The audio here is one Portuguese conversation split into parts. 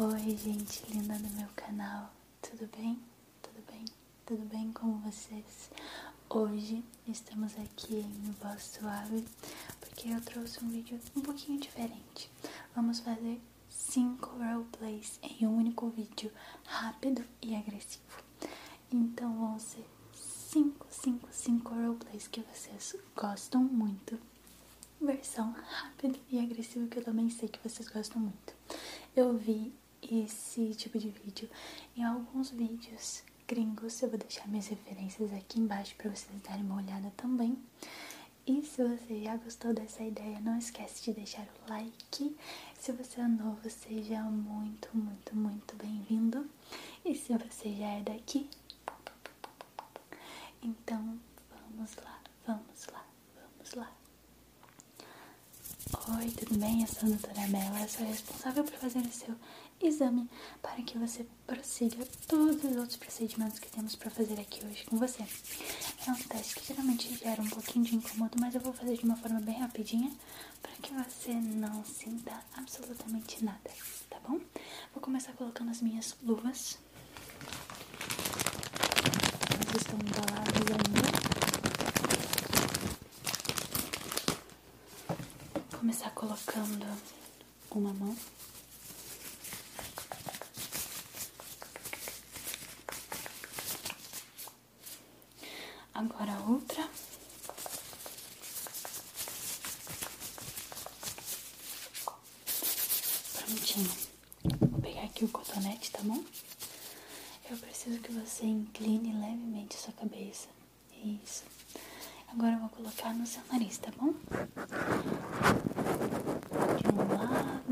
Oi, gente linda do meu canal, tudo bem? Tudo bem? Tudo bem com vocês? Hoje estamos aqui em Voz Suave porque eu trouxe um vídeo um pouquinho diferente. Vamos fazer 5 roleplays em um único vídeo, rápido e agressivo. Então vão ser 5, 5, 5 roleplays que vocês gostam muito versão rápida e agressiva que eu também sei que vocês gostam muito. Eu vi esse tipo de vídeo em alguns vídeos gringos. Eu vou deixar minhas referências aqui embaixo para vocês darem uma olhada também. E se você já gostou dessa ideia, não esquece de deixar o like. Se você é novo, seja muito, muito, muito bem-vindo. E se você já é daqui, então vamos lá, vamos lá, vamos lá. Oi, tudo bem? Eu sou a doutora Bela, sou responsável por fazer o seu exame para que você prossiga todos os outros procedimentos que temos para fazer aqui hoje com você. É um teste que geralmente gera um pouquinho de incômodo, mas eu vou fazer de uma forma bem rapidinha para que você não sinta absolutamente nada, tá bom? Vou começar colocando as minhas luvas. Elas estão embaladas ainda. Começar colocando uma mão. Agora a outra. Prontinho. Vou pegar aqui o cotonete, tá bom? Eu preciso que você incline levemente sua cabeça. Isso. Agora eu vou colocar no seu nariz, tá bom? De um lado.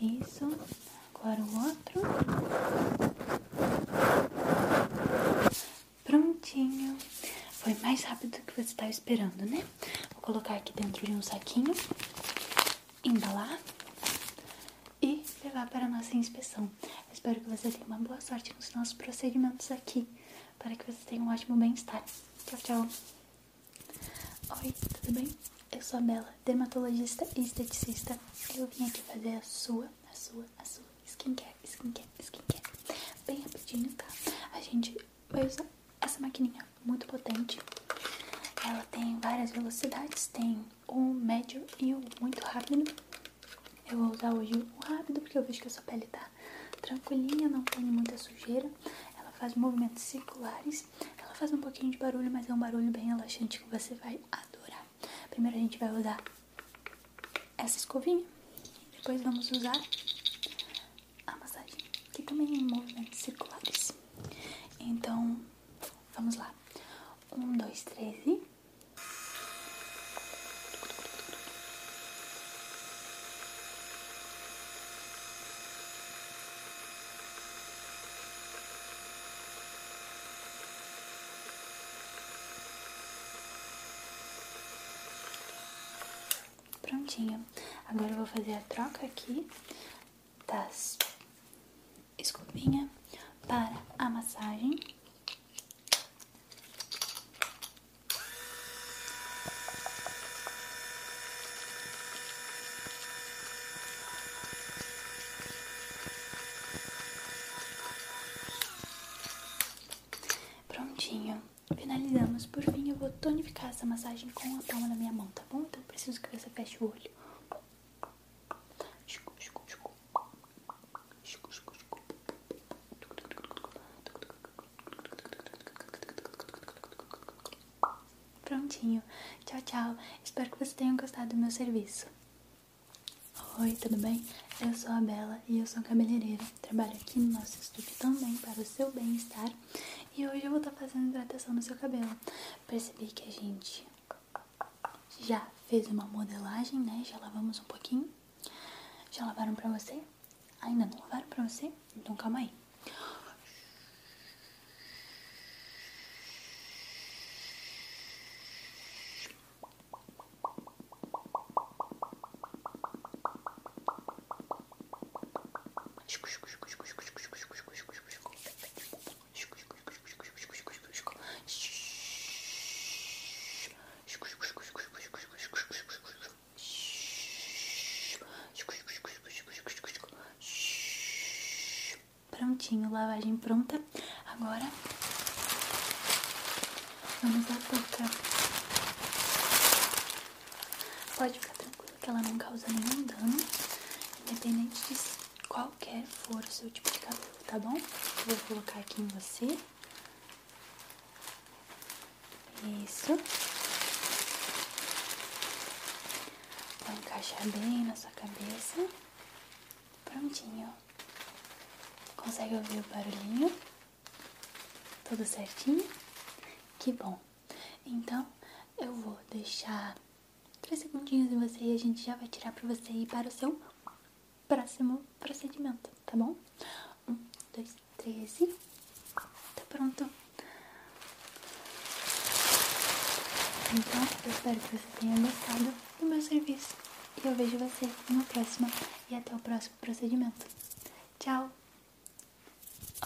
Isso. Agora o outro. Prontinho. Foi mais rápido do que você estava esperando, né? Vou colocar aqui dentro de um saquinho, embalar e levar para a nossa inspeção. Eu espero que você tenha uma boa sorte nos nossos procedimentos aqui, para que você tenha um ótimo bem-estar. Tchau, tchau. Oi, tudo bem? Eu sou a Bela, dermatologista e esteticista. Eu vim aqui fazer a sua, a sua, a sua skincare, skincare, skincare. Bem rapidinho, tá? A gente vai usar essa maquininha muito potente. Ela tem várias velocidades, tem o médio e o muito rápido. Eu vou usar hoje o rápido porque eu vejo que a sua pele tá tranquilinha, não tem muita sujeira. Ela faz movimentos circulares, ela faz um pouquinho de barulho, mas é um barulho bem relaxante que você vai adorar. Primeiro a gente vai usar essa escovinha, depois vamos usar a massagem, que também é movimentos circulares. Então, vamos lá. Um, dois, três e. Prontinho. Agora eu vou fazer a troca aqui das escovinha para a massagem. Prontinho. Finalizamos. Por fim, eu vou tonificar essa massagem com a palma da minha mão, tá bom? Preciso que você feche o olho. Prontinho. Tchau, tchau. Espero que você tenha gostado do meu serviço. Oi, tudo bem? Eu sou a Bela e eu sou cabeleireira. Trabalho aqui no nosso estúdio também para o seu bem-estar. E hoje eu vou estar fazendo hidratação no seu cabelo. Percebi que a gente já fez uma modelagem, né? Já lavamos um pouquinho. Já lavaram pra você? Ainda não lavaram pra você? Então calma aí. Prontinho, lavagem pronta. Agora vamos à. Pode ficar tranquilo que ela não causa nenhum dano, independente de qualquer for o seu tipo de cabelo, tá bom? vou colocar aqui em você. Isso. Vou encaixar bem na sua cabeça. Prontinho. Consegue ouvir o barulhinho? Tudo certinho? Que bom. Então, eu vou deixar três segundinhos em você e a gente já vai tirar pra você ir para o seu próximo procedimento, tá bom? Um, dois, três e... Tá pronto. Então, eu espero que você tenha gostado do meu serviço. E eu vejo você no próximo e até o próximo procedimento.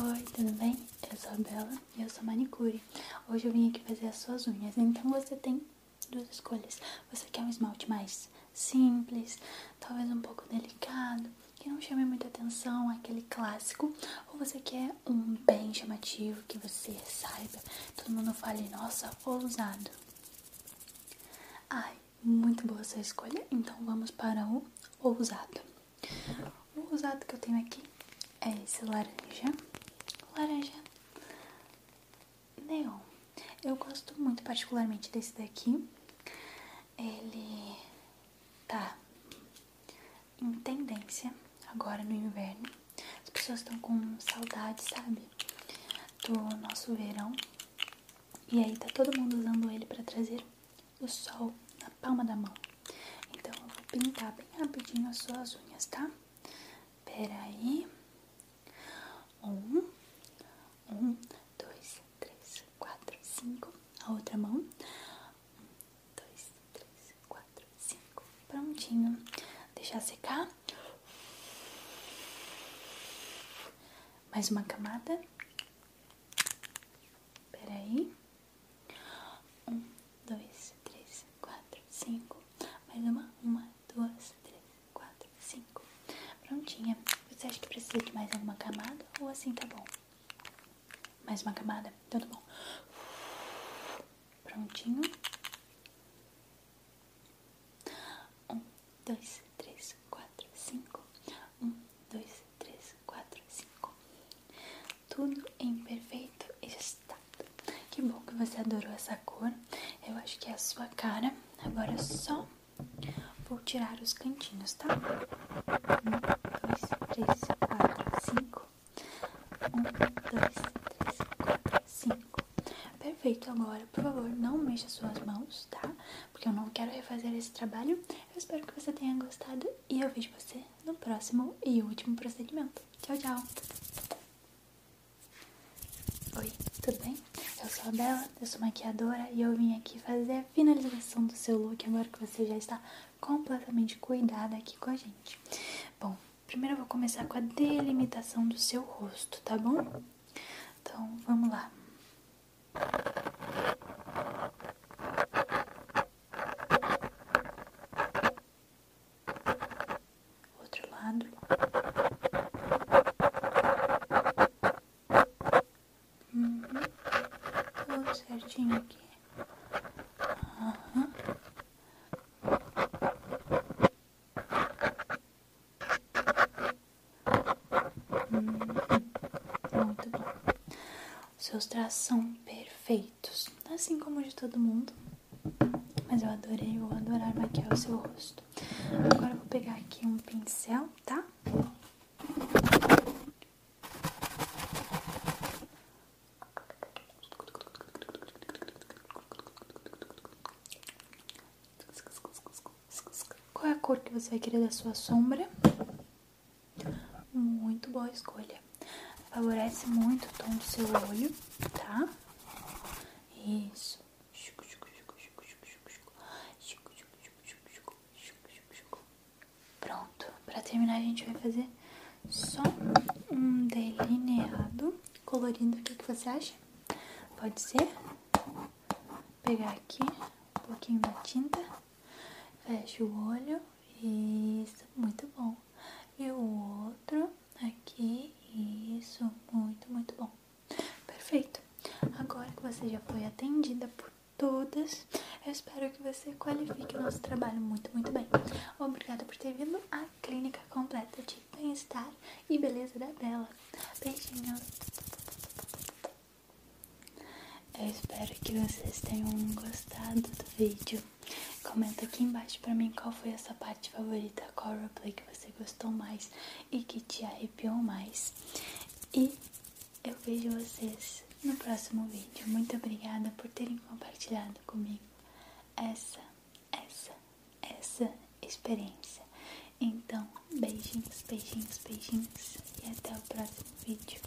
Oi, tudo bem? Eu sou a Bela e eu sou manicure. Hoje eu vim aqui fazer as suas unhas, então você tem duas escolhas. Você quer um esmalte mais simples, talvez um pouco delicado, que não chame muita atenção, aquele clássico, ou você quer um bem chamativo, que você saiba, todo mundo fale, nossa, ousado. Ai, muito boa sua escolha. Então vamos para o ousado. O ousado que eu tenho aqui é esse laranja. Laranja neon. Eu gosto muito particularmente desse daqui. Ele tá em tendência agora no inverno. As pessoas estão com saudade, sabe? Do nosso verão. E aí tá todo mundo usando ele para trazer o sol na palma da mão. Então eu vou pintar bem rapidinho as suas unhas, tá? Pera aí. Um, um, dois, três, quatro, cinco. A outra mão. Um, dois, três, quatro, cinco. Prontinho. Deixar secar. Mais uma camada. Pera aí. Um, dois, três, quatro, cinco. Mais uma. Uma, duas, três, quatro, cinco. Prontinha. Você acha que precisa de mais alguma camada ou assim tá bom? Mais uma camada? Tudo bom. Prontinho. Um, dois, três, quatro, cinco. Um, dois, três, quatro, cinco. Tudo em perfeito estado. Que bom que você adorou essa cor. Eu acho que é a sua cara. Agora só vou tirar os cantinhos, tá? Um, dois, três, quatro, cinco. Um, dois, três, quatro, cinco. Perfeito, agora, por favor, não mexa suas mãos, tá? Porque eu não quero refazer esse trabalho. Eu espero que você tenha gostado e eu vejo você no próximo e último procedimento. Tchau, tchau! Oi, tudo bem? Eu sou a Bela, eu sou maquiadora e eu vim aqui fazer a finalização do seu look agora que você já está completamente cuidada aqui com a gente. Bom, primeiro eu vou começar com a delimitação do seu rosto, tá bom? Então, vamos lá. Outro lado. Uhum. Tudo certinho aqui. Uhum. Muito bom. Seus traços são perfeitos, assim como de todo mundo. Mas eu adorei, vou adorar maquiar o seu rosto. Agora eu vou pegar aqui um pincel, tá? Qual é a cor que você vai querer da sua sombra? Muito boa escolha. Favorece muito o tom do seu olho, tá? Isso. Pronto. Pra terminar, a gente vai fazer só um delineado colorido. O que, que você acha? Pode ser? Pegar aqui um pouquinho da tinta. Fecha o olho. Isso, muito bom. E o outro aqui, isso, muito, muito bom. Perfeito. Agora que você já foi atendida por todas, eu espero que você qualifique o nosso trabalho muito, muito bem. Obrigada por ter vindo à clínica completa de bem-estar e beleza da Bela. Beijinho. Eu espero que vocês tenham gostado do vídeo. Comenta aqui embaixo pra mim qual foi a sua parte favorita, qual roleplay que você gostou mais e que te arrepiou mais. E eu vejo vocês no próximo vídeo. Muito obrigada por terem compartilhado comigo essa, essa, essa experiência. Então, beijinhos, beijinhos, beijinhos e até o próximo vídeo.